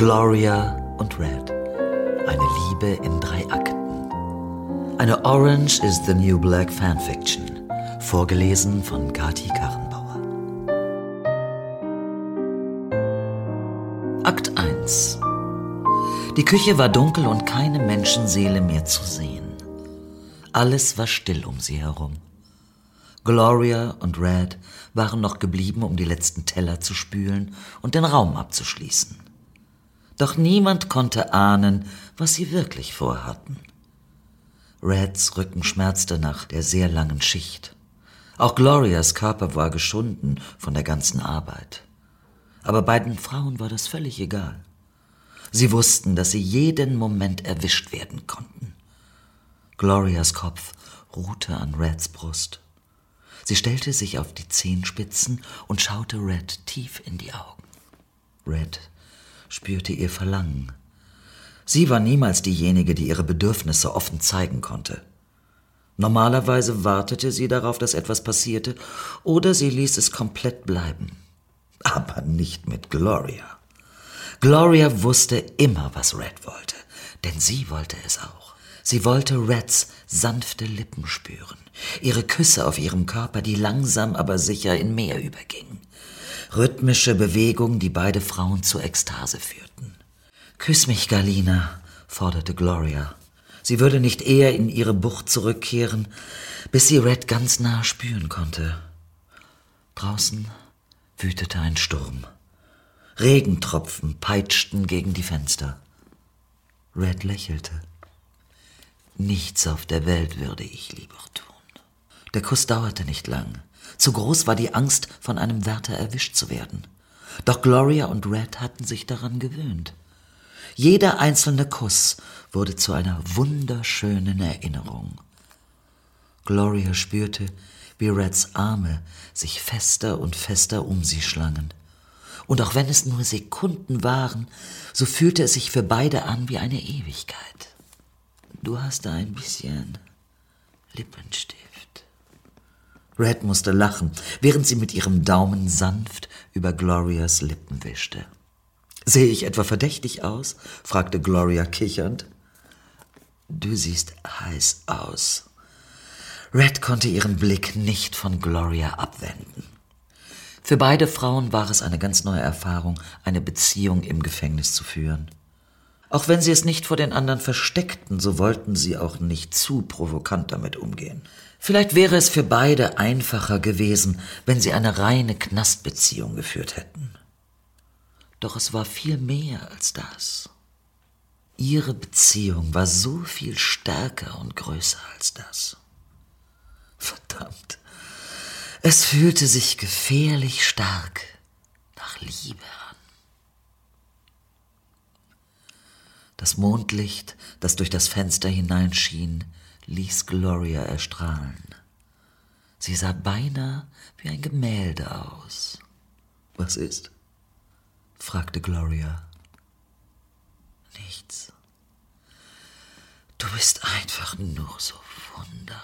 Gloria und Red. Eine Liebe in drei Akten. Eine Orange is the New Black Fanfiction. Vorgelesen von Kati Karrenbauer. Akt 1. Die Küche war dunkel und keine Menschenseele mehr zu sehen. Alles war still um sie herum. Gloria und Red waren noch geblieben, um die letzten Teller zu spülen und den Raum abzuschließen. Doch niemand konnte ahnen, was sie wirklich vorhatten. Reds Rücken schmerzte nach der sehr langen Schicht. Auch Glorias Körper war geschunden von der ganzen Arbeit. Aber beiden Frauen war das völlig egal. Sie wussten, dass sie jeden Moment erwischt werden konnten. Glorias Kopf ruhte an Reds Brust. Sie stellte sich auf die Zehenspitzen und schaute Red tief in die Augen. Red spürte ihr Verlangen. Sie war niemals diejenige, die ihre Bedürfnisse offen zeigen konnte. Normalerweise wartete sie darauf, dass etwas passierte, oder sie ließ es komplett bleiben. Aber nicht mit Gloria. Gloria wusste immer, was Red wollte, denn sie wollte es auch. Sie wollte Reds sanfte Lippen spüren, ihre Küsse auf ihrem Körper, die langsam aber sicher in Meer übergingen. Rhythmische Bewegungen, die beide Frauen zur Ekstase führten. Küss mich, Galina, forderte Gloria. Sie würde nicht eher in ihre Bucht zurückkehren, bis sie Red ganz nah spüren konnte. Draußen wütete ein Sturm. Regentropfen peitschten gegen die Fenster. Red lächelte. Nichts auf der Welt würde ich lieber tun. Der Kuss dauerte nicht lang. Zu groß war die Angst, von einem Wärter erwischt zu werden. Doch Gloria und Red hatten sich daran gewöhnt. Jeder einzelne Kuss wurde zu einer wunderschönen Erinnerung. Gloria spürte, wie Reds Arme sich fester und fester um sie schlangen. Und auch wenn es nur Sekunden waren, so fühlte es sich für beide an wie eine Ewigkeit. Du hast da ein bisschen Lippenstift. Red musste lachen, während sie mit ihrem Daumen sanft über Glorias Lippen wischte. Sehe ich etwa verdächtig aus? fragte Gloria kichernd. Du siehst heiß aus. Red konnte ihren Blick nicht von Gloria abwenden. Für beide Frauen war es eine ganz neue Erfahrung, eine Beziehung im Gefängnis zu führen. Auch wenn sie es nicht vor den anderen versteckten, so wollten sie auch nicht zu provokant damit umgehen. Vielleicht wäre es für beide einfacher gewesen, wenn sie eine reine Knastbeziehung geführt hätten. Doch es war viel mehr als das. Ihre Beziehung war so viel stärker und größer als das. Verdammt. Es fühlte sich gefährlich stark nach Liebe Das Mondlicht, das durch das Fenster hineinschien, ließ Gloria erstrahlen. Sie sah beinahe wie ein Gemälde aus. Was ist? fragte Gloria. Nichts. Du bist einfach nur so wunder,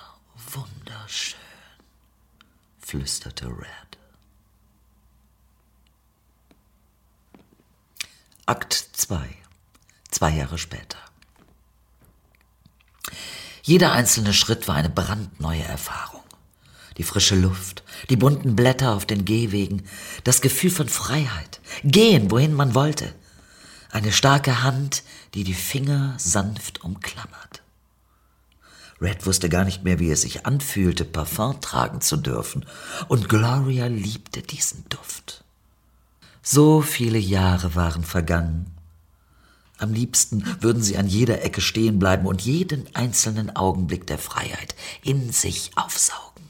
wunderschön, flüsterte Red. Akt 2 zwei Jahre später. Jeder einzelne Schritt war eine brandneue Erfahrung. Die frische Luft, die bunten Blätter auf den Gehwegen, das Gefühl von Freiheit, gehen, wohin man wollte, eine starke Hand, die die Finger sanft umklammert. Red wusste gar nicht mehr, wie es sich anfühlte, Parfum tragen zu dürfen, und Gloria liebte diesen Duft. So viele Jahre waren vergangen, am liebsten würden sie an jeder Ecke stehen bleiben und jeden einzelnen Augenblick der Freiheit in sich aufsaugen.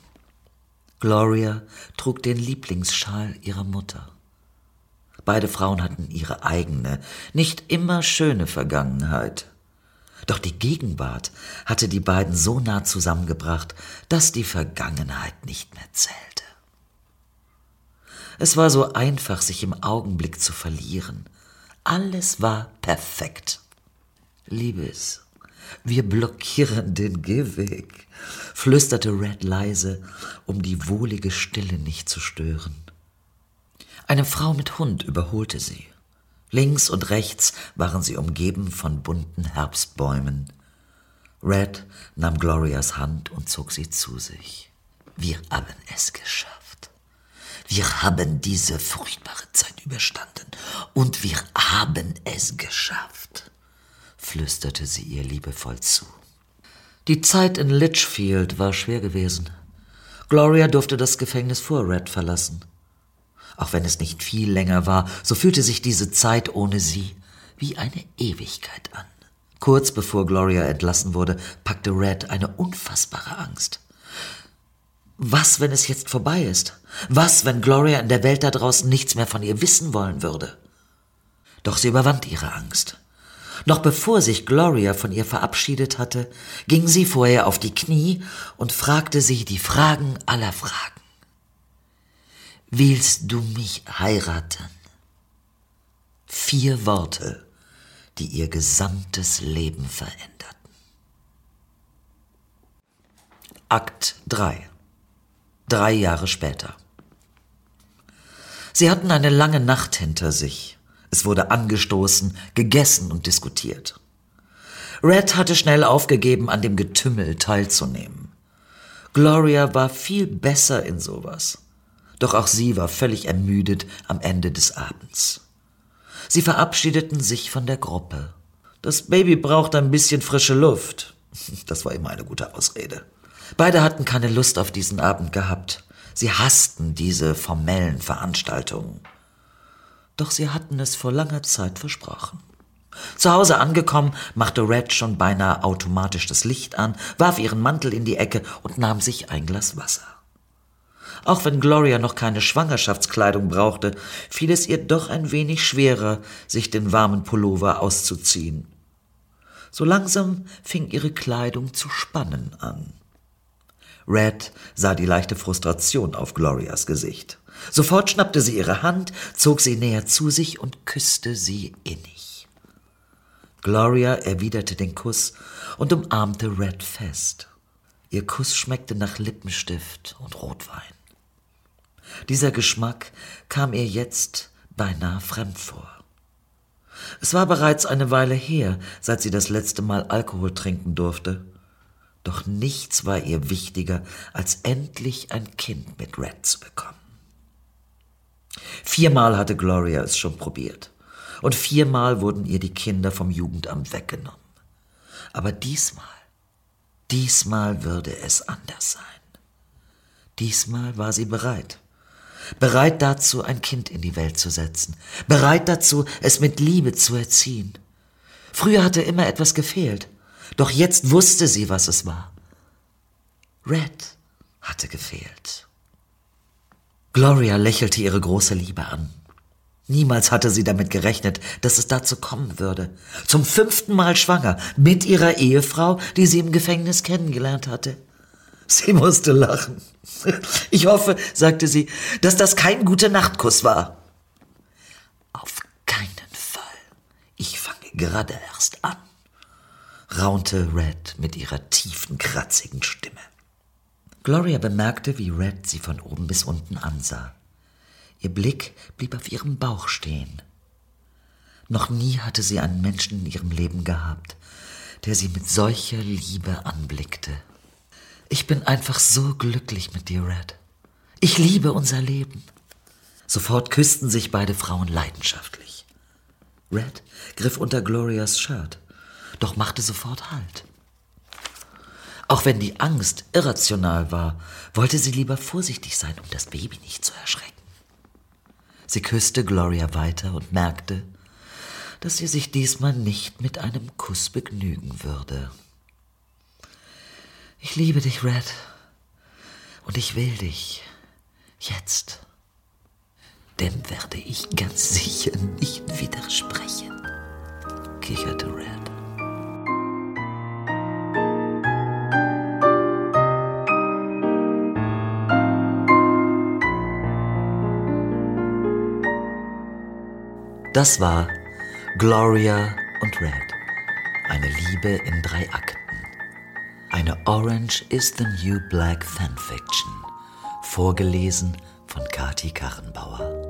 Gloria trug den Lieblingsschal ihrer Mutter. Beide Frauen hatten ihre eigene, nicht immer schöne Vergangenheit. Doch die Gegenwart hatte die beiden so nah zusammengebracht, dass die Vergangenheit nicht mehr zählte. Es war so einfach, sich im Augenblick zu verlieren, alles war perfekt. Liebes, wir blockieren den Gehweg, flüsterte Red leise, um die wohlige Stille nicht zu stören. Eine Frau mit Hund überholte sie. Links und rechts waren sie umgeben von bunten Herbstbäumen. Red nahm Glorias Hand und zog sie zu sich. Wir haben es geschafft. Wir haben diese furchtbare Zeit überstanden und wir haben es geschafft, flüsterte sie ihr liebevoll zu. Die Zeit in Litchfield war schwer gewesen. Gloria durfte das Gefängnis vor Red verlassen. Auch wenn es nicht viel länger war, so fühlte sich diese Zeit ohne sie wie eine Ewigkeit an. Kurz bevor Gloria entlassen wurde, packte Red eine unfassbare Angst. Was, wenn es jetzt vorbei ist? Was, wenn Gloria in der Welt da draußen nichts mehr von ihr wissen wollen würde? Doch sie überwand ihre Angst. Noch bevor sich Gloria von ihr verabschiedet hatte, ging sie vor ihr auf die Knie und fragte sie die Fragen aller Fragen. Willst du mich heiraten? Vier Worte, die ihr gesamtes Leben veränderten. Akt 3 Drei Jahre später. Sie hatten eine lange Nacht hinter sich. Es wurde angestoßen, gegessen und diskutiert. Red hatte schnell aufgegeben, an dem Getümmel teilzunehmen. Gloria war viel besser in sowas doch auch sie war völlig ermüdet am Ende des Abends. Sie verabschiedeten sich von der Gruppe. Das Baby braucht ein bisschen frische Luft. Das war immer eine gute Ausrede. Beide hatten keine Lust auf diesen Abend gehabt. Sie hassten diese formellen Veranstaltungen. Doch sie hatten es vor langer Zeit versprochen. Zu Hause angekommen, machte Red schon beinahe automatisch das Licht an, warf ihren Mantel in die Ecke und nahm sich ein Glas Wasser. Auch wenn Gloria noch keine Schwangerschaftskleidung brauchte, fiel es ihr doch ein wenig schwerer, sich den warmen Pullover auszuziehen. So langsam fing ihre Kleidung zu spannen an. Red sah die leichte Frustration auf Glorias Gesicht. Sofort schnappte sie ihre Hand, zog sie näher zu sich und küsste sie innig. Gloria erwiderte den Kuss und umarmte Red fest. Ihr Kuss schmeckte nach Lippenstift und Rotwein. Dieser Geschmack kam ihr jetzt beinahe fremd vor. Es war bereits eine Weile her, seit sie das letzte Mal Alkohol trinken durfte. Doch nichts war ihr wichtiger, als endlich ein Kind mit Red zu bekommen. Viermal hatte Gloria es schon probiert. Und viermal wurden ihr die Kinder vom Jugendamt weggenommen. Aber diesmal, diesmal würde es anders sein. Diesmal war sie bereit bereit dazu, ein Kind in die Welt zu setzen, bereit dazu, es mit Liebe zu erziehen. Früher hatte immer etwas gefehlt, doch jetzt wusste sie, was es war. Red hatte gefehlt. Gloria lächelte ihre große Liebe an. Niemals hatte sie damit gerechnet, dass es dazu kommen würde. Zum fünften Mal schwanger, mit ihrer Ehefrau, die sie im Gefängnis kennengelernt hatte. Sie musste lachen. Ich hoffe, sagte sie, dass das kein guter Nachtkuss war. Auf keinen Fall. Ich fange gerade erst an, raunte Red mit ihrer tiefen, kratzigen Stimme. Gloria bemerkte, wie Red sie von oben bis unten ansah. Ihr Blick blieb auf ihrem Bauch stehen. Noch nie hatte sie einen Menschen in ihrem Leben gehabt, der sie mit solcher Liebe anblickte. Ich bin einfach so glücklich mit dir, Red. Ich liebe unser Leben. Sofort küssten sich beide Frauen leidenschaftlich. Red griff unter Glorias Shirt, doch machte sofort Halt. Auch wenn die Angst irrational war, wollte sie lieber vorsichtig sein, um das Baby nicht zu erschrecken. Sie küsste Gloria weiter und merkte, dass sie sich diesmal nicht mit einem Kuss begnügen würde. Ich liebe dich, Red. Und ich will dich. Jetzt. Dem werde ich ganz sicher nicht widersprechen, kicherte Red. Das war Gloria und Red. Eine Liebe in drei Akten. Eine Orange is the New Black Fanfiction, vorgelesen von Kati Karrenbauer.